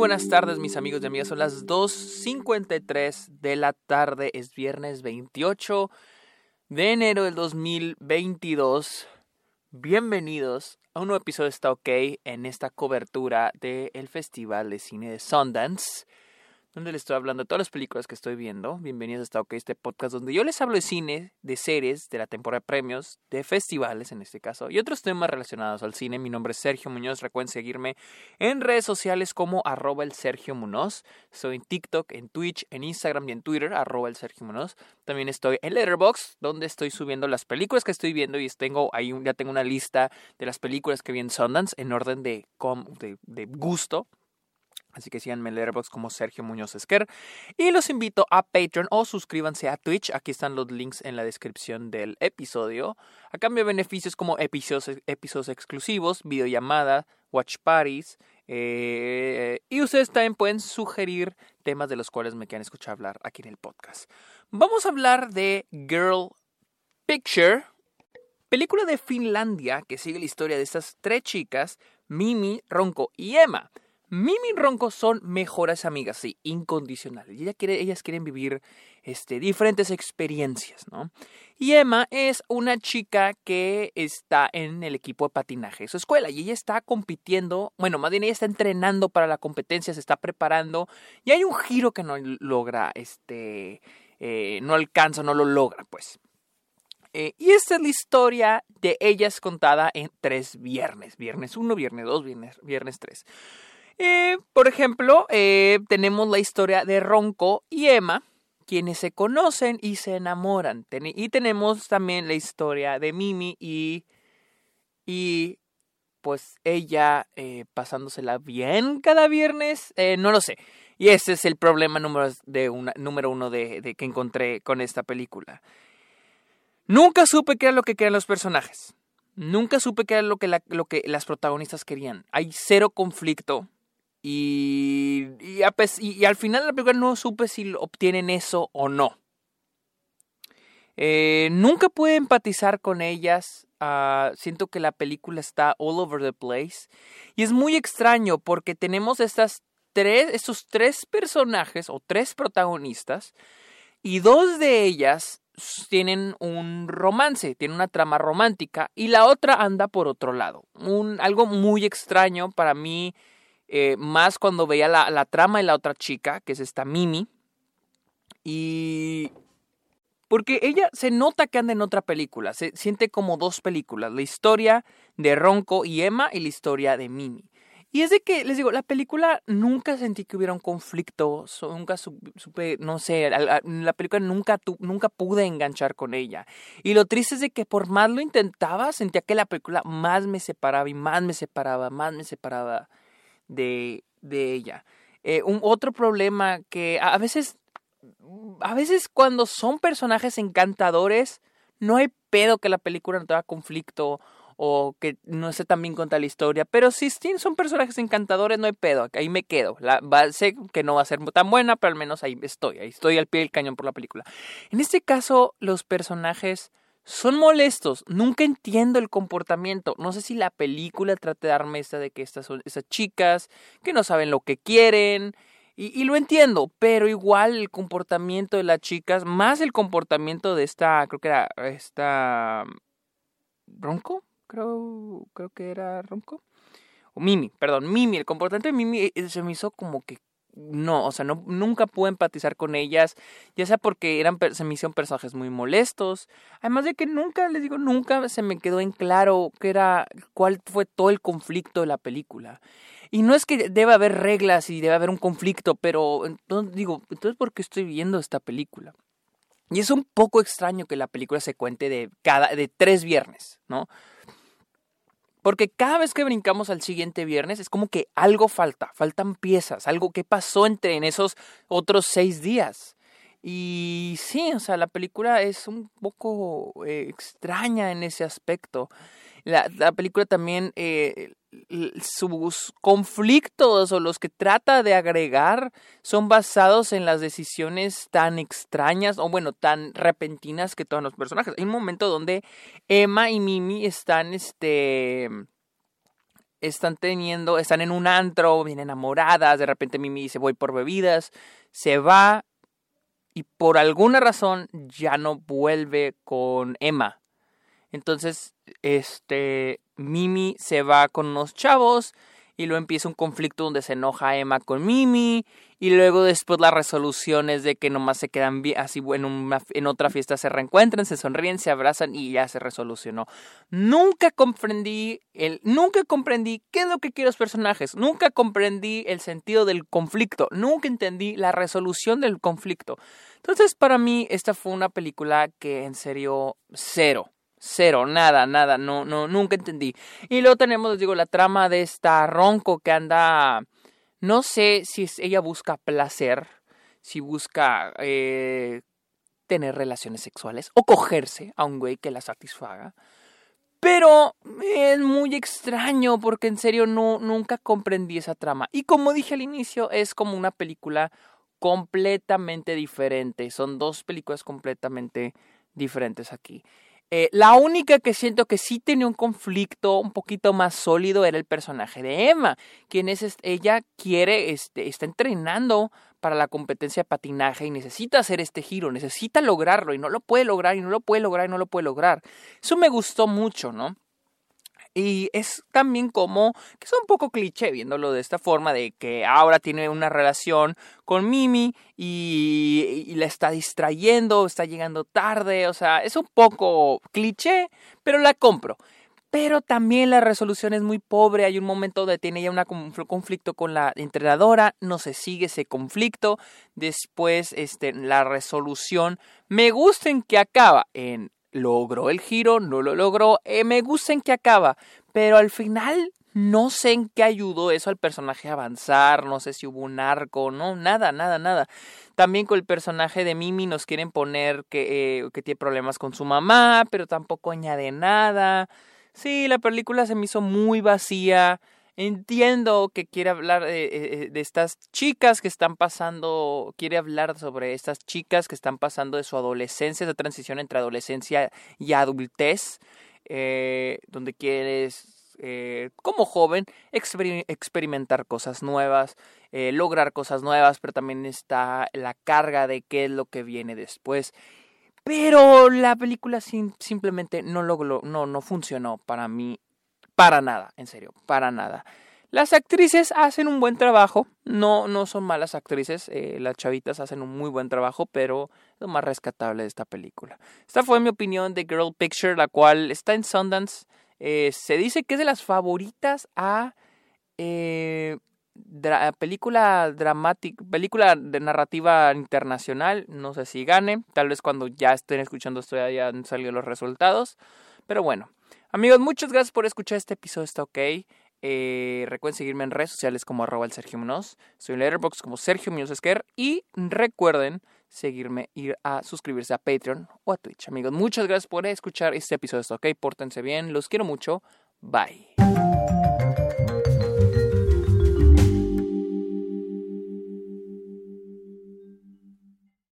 buenas tardes mis amigos y amigas, son las 2.53 de la tarde, es viernes 28 de enero del 2022. Bienvenidos a un nuevo episodio de Está OK en esta cobertura del Festival de Cine de Sundance donde les estoy hablando de todas las películas que estoy viendo. Bienvenidos a esta OK, este podcast donde yo les hablo de cine, de series, de la temporada de premios, de festivales en este caso, y otros temas relacionados al cine. Mi nombre es Sergio Muñoz. Recuerden seguirme en redes sociales como arroba el Sergio Muñoz. Estoy en TikTok, en Twitch, en Instagram y en Twitter, arroba el Sergio Muñoz. También estoy en Letterboxd, donde estoy subiendo las películas que estoy viendo y tengo ahí ya tengo una lista de las películas que vi en Sundance en orden de, de, de gusto Así que síganme en Letterboxd como Sergio Muñoz Esquer. Y los invito a Patreon o suscríbanse a Twitch. Aquí están los links en la descripción del episodio. A cambio de beneficios como episodios, episodios exclusivos, videollamada, watch parties. Eh, y ustedes también pueden sugerir temas de los cuales me quieran escuchar hablar aquí en el podcast. Vamos a hablar de Girl Picture. Película de Finlandia que sigue la historia de estas tres chicas, Mimi, Ronco y Emma Mimi y Ronco son mejores amigas, sí, incondicionales. Y ellas quieren vivir este, diferentes experiencias, ¿no? Y Emma es una chica que está en el equipo de patinaje de su escuela y ella está compitiendo, bueno, más bien ella está entrenando para la competencia, se está preparando y hay un giro que no logra, este, eh, no alcanza, no lo logra, pues. Eh, y esta es la historia de ellas contada en tres viernes. Viernes 1, viernes 2, viernes, viernes 3. Eh, por ejemplo, eh, tenemos la historia de Ronco y Emma, quienes se conocen y se enamoran. y tenemos también la historia de Mimi y, y pues ella eh, pasándosela bien cada viernes. no lo sé. Y ese es el problema número, de una, número uno de, que encontré con esta película. Nunca supe qué era lo que querían los personajes. Nunca supe qué era lo que las protagonistas querían. Hay cero conflicto y, y, al final de la película no supe si obtienen eso o no. Eh, nunca pude empatizar con ellas. Ah, siento que la película está all over the place. Y es muy extraño porque tenemos estas tres, estos tres personajes o tres protagonistas. Y dos de ellas tienen un romance, tienen una trama romántica. Y la otra anda por otro lado. Un, algo muy extraño para mí. Eh, más cuando veía la, trama de la otra chica, que es esta Mimi. Y porque ella se nota que anda en otra película, se siente como dos películas, la historia de Ronco y Emma y la historia de Mimi. Y es de que, les digo, la película nunca sentí que hubiera un conflicto, nunca supe, no sé, la, película nunca, nunca pude enganchar con ella. Y lo triste es de que por más lo intentaba, sentía que la película más me separaba y más me separaba, más me separaba de, de ella. Eh, un otro problema que a veces, a veces cuando son personajes encantadores, no hay pedo que la película no tenga conflicto o que no esté tan bien contada la historia. Pero si son personajes encantadores, no hay pedo. Ahí me quedo. La, sé que no va a ser tan buena, pero al menos ahí estoy. Ahí estoy al pie del cañón por la película. En este caso, los personajes son molestos. Nunca entiendo el comportamiento. No sé si la película trata de darme esta de que estas son esas chicas que no saben lo que quieren. Y, lo entiendo, pero igual el comportamiento de las chicas, más el comportamiento de esta, creo que era esta Ronco, creo, creo que era Ronco. O Mimi, perdón, Mimi, el comportamiento de Mimi eh, se me hizo como que no, o sea, no, nunca pude empatizar con ellas, ya sea porque eran, se me hicieron personajes muy molestos, además de que nunca, les digo, nunca se me quedó en claro qué era, cuál fue todo el conflicto de la película. Y no es que deba haber reglas y debe haber un conflicto, pero entonces digo, entonces ¿por qué estoy viendo esta película? Y es un poco extraño que la película se cuente de cada, de tres viernes, ¿no? Porque cada vez que brincamos al siguiente viernes es como que algo falta, faltan piezas, algo que pasó entre en esos otros seis días. Y sí, o sea, la película es un poco eh, extraña en ese aspecto. La, la película también, eh, sus conflictos o los que trata de agregar son basados en las decisiones tan extrañas o bueno, tan repentinas que todos los personajes. Hay un momento donde Emma y Mimi están, este, están teniendo, están en un antro, bien enamoradas, de repente Mimi dice voy por bebidas, se va y por alguna razón ya no vuelve con Emma. Entonces, este, Mimi se va con unos chavos y luego empieza un conflicto donde se enoja Emma con Mimi y luego después la resolución es de que nomás se quedan así en, en otra fiesta se reencuentran, se sonríen, se abrazan y ya se resolucionó. Nunca comprendí el nunca comprendí qué es lo que quieren los personajes, nunca comprendí el sentido del conflicto, nunca entendí la resolución del conflicto. Entonces, para mí esta fue una película que en serio cero Cero, nada, nada, no, no, nunca entendí. Y luego tenemos, les digo, la trama de esta Ronco que anda, no sé si ella busca placer, si busca eh, tener relaciones sexuales o cogerse a un güey que la satisfaga. Pero es muy extraño porque en serio no, nunca comprendí esa trama. Y como dije al inicio, es como una película completamente diferente. Son dos películas completamente diferentes aquí. Eh, la única que siento que sí tenía un conflicto un poquito más sólido era el personaje de Emma, quien es ella quiere, este, está entrenando para la competencia de patinaje y necesita hacer este giro, necesita lograrlo y no lo puede lograr y no lo puede lograr y no lo puede lograr. Eso me gustó mucho, ¿no? Y es también como, que es un poco cliché viéndolo de esta forma, de que ahora tiene una relación con Mimi y, la está distrayendo, está llegando tarde, o sea, es un poco cliché, pero la compro. Pero también la resolución es muy pobre. Hay un momento donde tiene ya un conflicto con la entrenadora. No se sigue ese conflicto. Después, este, la resolución me gusta en que acaba en logró el giro, no lo logró, eh, me gusta en qué acaba, pero al final no sé en qué ayudó eso al personaje a avanzar, no sé si hubo un arco, no, nada, nada, nada. También con el personaje de Mimi nos quieren poner que, eh, que tiene problemas con su mamá, pero tampoco añade nada. Sí, la película se me hizo muy vacía. Entiendo que quiere hablar de, eh, de, estas chicas que están pasando, quiere hablar sobre estas chicas que están pasando de su adolescencia, esa transición entre adolescencia y adultez, eh, donde quieres, eh, como joven, experimentar cosas nuevas, lograr cosas nuevas, pero también está la carga de qué es lo que viene después. Pero la película simplemente no logró, no, no funcionó para mí para nada, en serio, para nada. Las actrices hacen un buen trabajo, no, no son malas actrices, eh, las chavitas hacen un muy buen trabajo, pero lo más rescatable de esta película. Esta fue mi opinión de Girl Picture, la cual está en Sundance. Eh, se dice que es de las favoritas a eh, película dramática, película de narrativa internacional. No sé si gane, tal vez cuando ya estén escuchando esto ya hayan salido los resultados, pero bueno. Amigos, muchas gracias por escuchar este episodio, está ok. Eh, recuerden seguirme en redes sociales como arroba el Sergio Munoz. Soy en Letterboxd como Sergio Munoz Esquer. Y recuerden seguirme, ir a suscribirse a Patreon o a Twitch. Amigos, muchas gracias por escuchar este episodio, está ok. Pórtense bien, los quiero mucho. Bye.